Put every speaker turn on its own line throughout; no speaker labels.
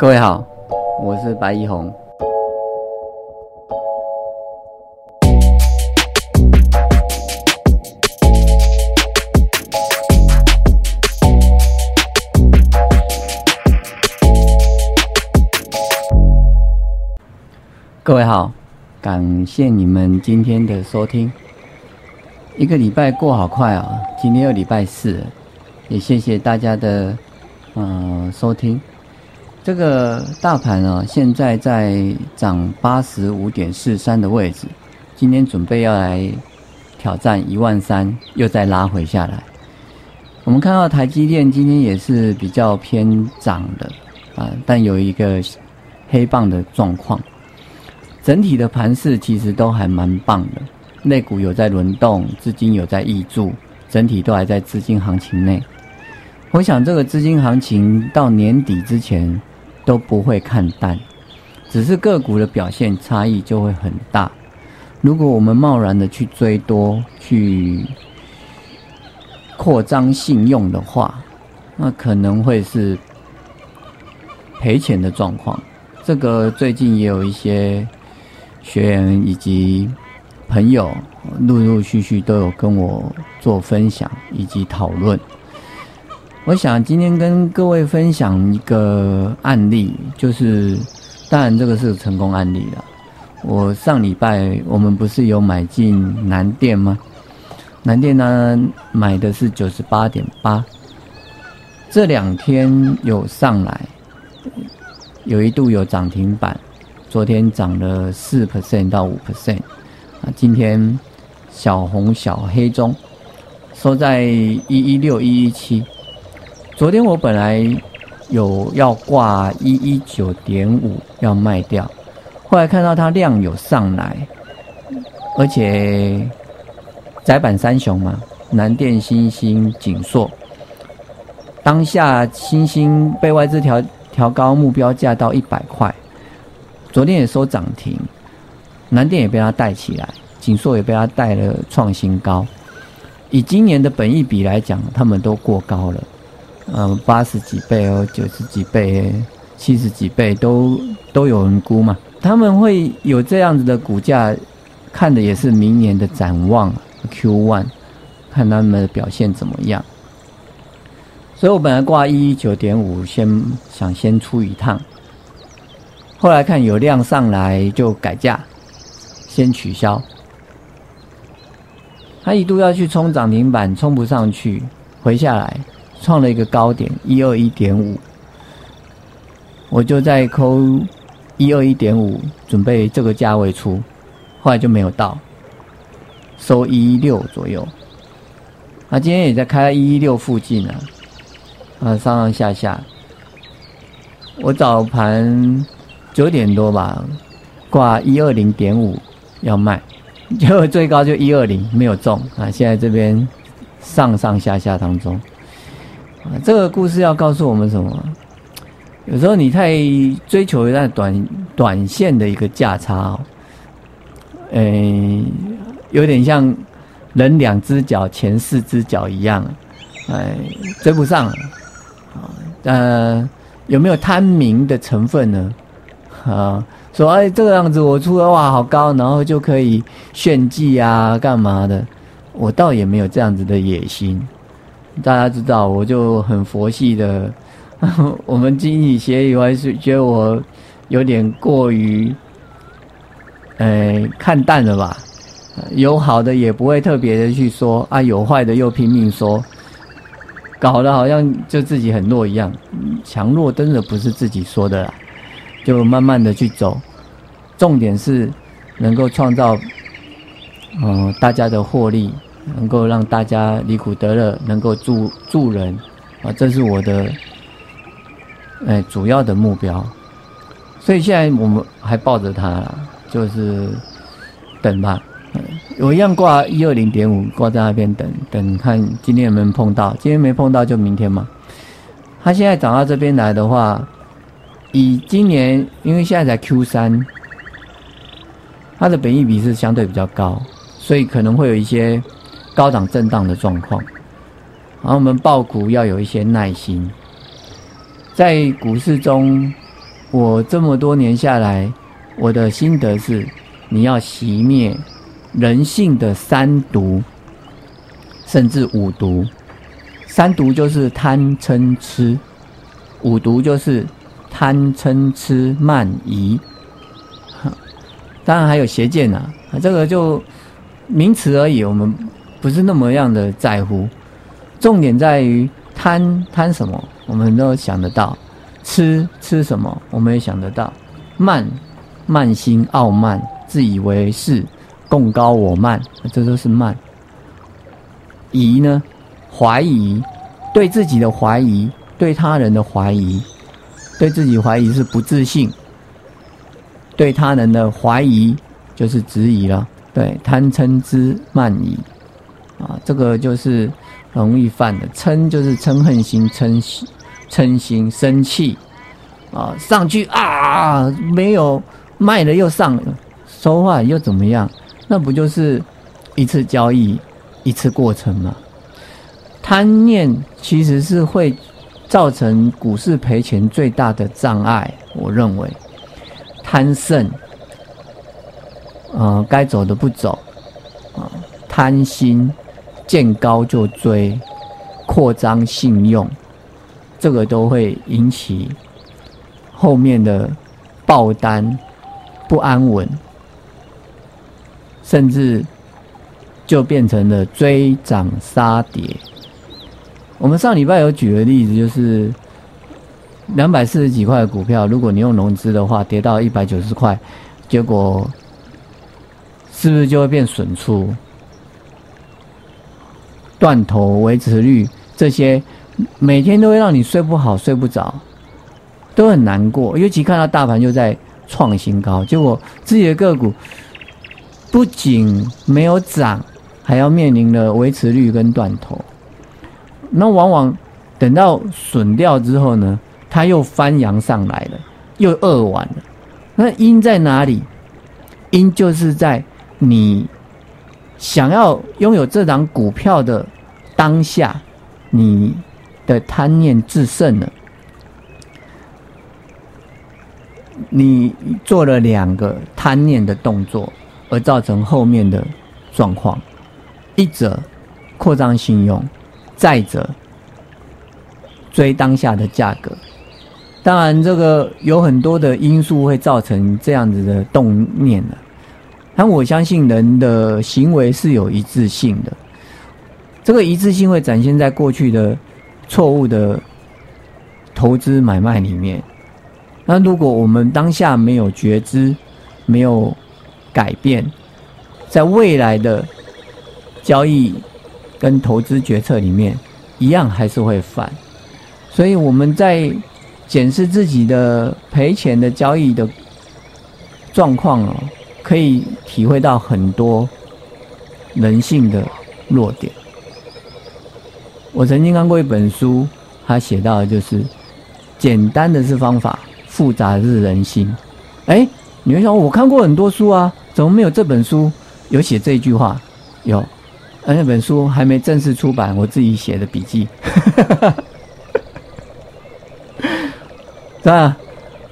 各位好，我是白一红。各位好，感谢你们今天的收听。一个礼拜过好快啊，今天又礼拜四了，也谢谢大家的嗯收听。这个大盘啊，现在在涨八十五点四三的位置，今天准备要来挑战一万三，又再拉回下来。我们看到台积电今天也是比较偏涨的啊，但有一个黑棒的状况。整体的盘势其实都还蛮棒的，内股有在轮动，资金有在溢注，整体都还在资金行情内。我想这个资金行情到年底之前都不会看淡，只是个股的表现差异就会很大。如果我们贸然的去追多、去扩张信用的话，那可能会是赔钱的状况。这个最近也有一些。学员以及朋友陆陆续续都有跟我做分享以及讨论。我想今天跟各位分享一个案例，就是当然这个是成功案例了。我上礼拜我们不是有买进南电吗？南电呢买的是九十八点八，这两天有上来，有一度有涨停板。昨天涨了四 percent 到五 percent，啊，今天小红小黑中收在一一六一一七。昨天我本来有要挂一一九点五要卖掉，后来看到它量有上来，而且窄板三雄嘛，南电、新兴、锦硕，当下新星被外资调调高目标价到一百块。昨天也收涨停，南电也被它带起来，锦硕也被它带了创新高。以今年的本益比来讲，他们都过高了，嗯，八十几倍哦，九十几倍、七十几倍都都有人估嘛。他们会有这样子的股价，看的也是明年的展望 Q one，看他们的表现怎么样。所以我本来挂一一九点五，先想先出一趟。后来看有量上来就改价，先取消。他一度要去冲涨停板，冲不上去，回下来创了一个高点一二一点五，我就在扣一二一点五，准备这个价位出，后来就没有到，收一一六左右。啊今天也在开一一六附近啊，啊上上下下，我早盘。九点多吧，挂一二零点五要卖，结 果最高就一二零没有中啊！现在这边上上下下当中，啊，这个故事要告诉我们什么？有时候你太追求一段短短线的一个价差，嗯，有点像人两只脚前四只脚一样，哎，追不上啊！呃，有没有贪名的成分呢？啊，说哎，这个样子我出的哇好高，然后就可以炫技啊，干嘛的？我倒也没有这样子的野心。大家知道，我就很佛系的。我们经济协议还是觉得我有点过于，哎，看淡了吧？有好的也不会特别的去说啊，有坏的又拼命说，搞得好像就自己很弱一样。强弱真的不是自己说的啦。就慢慢的去走，重点是能够创造，嗯，大家的获利，能够让大家离苦得乐，能够助助人，啊，这是我的，哎，主要的目标。所以现在我们还抱着它，就是等吧。我一样挂一二零点五，挂在那边等等，看今天有没有碰到。今天没碰到就明天嘛。它现在涨到这边来的话。以今年，因为现在才 Q 三，它的本益比是相对比较高，所以可能会有一些高档震荡的状况。然后我们报股要有一些耐心，在股市中我这么多年下来，我的心得是，你要熄灭人性的三毒，甚至五毒。三毒就是贪嗔痴，五毒就是贪嗔痴慢疑。当然还有邪见呐，这个就名词而已，我们不是那么样的在乎。重点在于贪贪什么，我们都想得到；吃吃什么，我们也想得到。慢慢心、傲慢、自以为是、共高我慢，这都是慢。疑呢？怀疑，对自己的怀疑，对他人的怀疑，对自己怀疑是不自信，对他人的怀疑就是质疑了。对，贪嗔痴慢疑，啊，这个就是容易犯的。嗔就是嗔恨心，嗔，嗔心生气，啊，上去啊，没有卖了又上了，说话又怎么样？那不就是一次交易，一次过程吗？贪念其实是会造成股市赔钱最大的障碍。我认为，贪胜，呃，该走的不走，啊，贪心，见高就追，扩张信用，这个都会引起后面的爆单、不安稳，甚至就变成了追涨杀跌。我们上礼拜有举个例子，就是两百四十几块的股票，如果你用融资的话，跌到一百九十块，结果是不是就会变损出？断头、维持率这些，每天都会让你睡不好、睡不着，都很难过。尤其看到大盘又在创新高，结果自己的个股不仅没有涨，还要面临了维持率跟断头。那往往等到损掉之后呢，它又翻扬上来了，又饿完了。那因在哪里？因就是在你想要拥有这档股票的当下，你的贪念制胜了，你做了两个贪念的动作，而造成后面的状况。一者扩张信用。再者，追当下的价格，当然这个有很多的因素会造成这样子的动念的。但我相信人的行为是有一致性的，这个一致性会展现在过去的错误的投资买卖里面。那如果我们当下没有觉知，没有改变，在未来的交易。跟投资决策里面一样，还是会犯，所以我们在检视自己的赔钱的交易的状况哦，可以体会到很多人性的弱点。我曾经看过一本书，他写到的就是简单的是方法，复杂的是人心。哎，你会想，我看过很多书啊，怎么没有这本书有写这句话？有。而那本书还没正式出版，我自己写的笔记，是吧？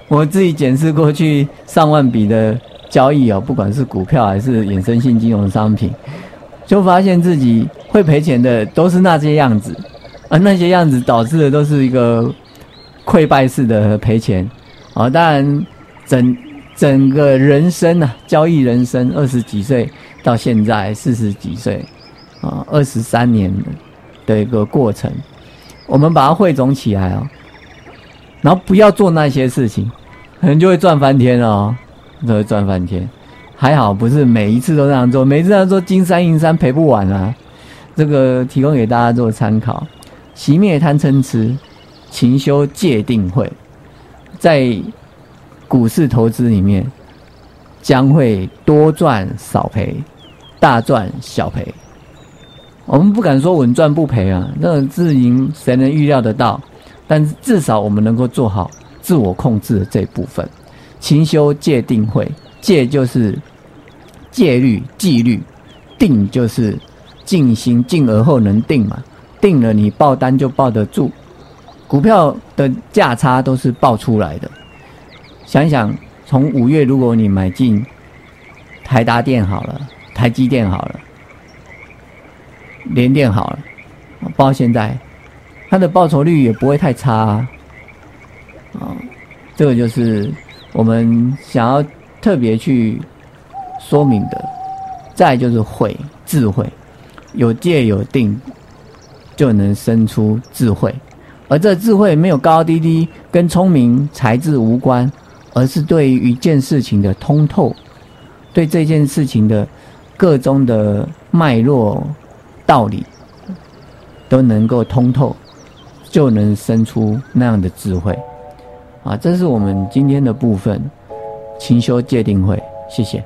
我自己检视过去上万笔的交易哦，不管是股票还是衍生性金融商品，就发现自己会赔钱的都是那些样子，而那些样子导致的都是一个溃败式的赔钱啊！当然，整整个人生啊，交易人生二十几岁到现在四十几岁。啊，二十三年的一个过程，我们把它汇总起来哦，然后不要做那些事情，可能就会赚翻天了哦，都会赚翻天。还好不是每一次都这样做，每次这样做金山银山赔不完啊。这个提供给大家做参考。熄灭贪嗔痴，勤修戒定慧，在股市投资里面将会多赚少赔，大赚小赔。我们不敢说稳赚不赔啊，那种自营谁能预料得到？但至少我们能够做好自我控制的这一部分。勤修戒定慧，戒就是戒律纪律，定就是静心静而后能定嘛。定了你报单就报得住，股票的价差都是报出来的。想想，从五月如果你买进台达电好了，台积电好了，联电好了，包现在，它的报酬率也不会太差啊。啊，这个就是我们想要特别去说明的。再就是慧，智慧，有戒有定，就能生出智慧。而这智慧没有高高低低，跟聪明才智无关，而是对于一件事情的通透，对这件事情的各中的脉络道理都能够通透，就能生出那样的智慧。啊，这是我们今天的部分，勤修界定会，谢谢。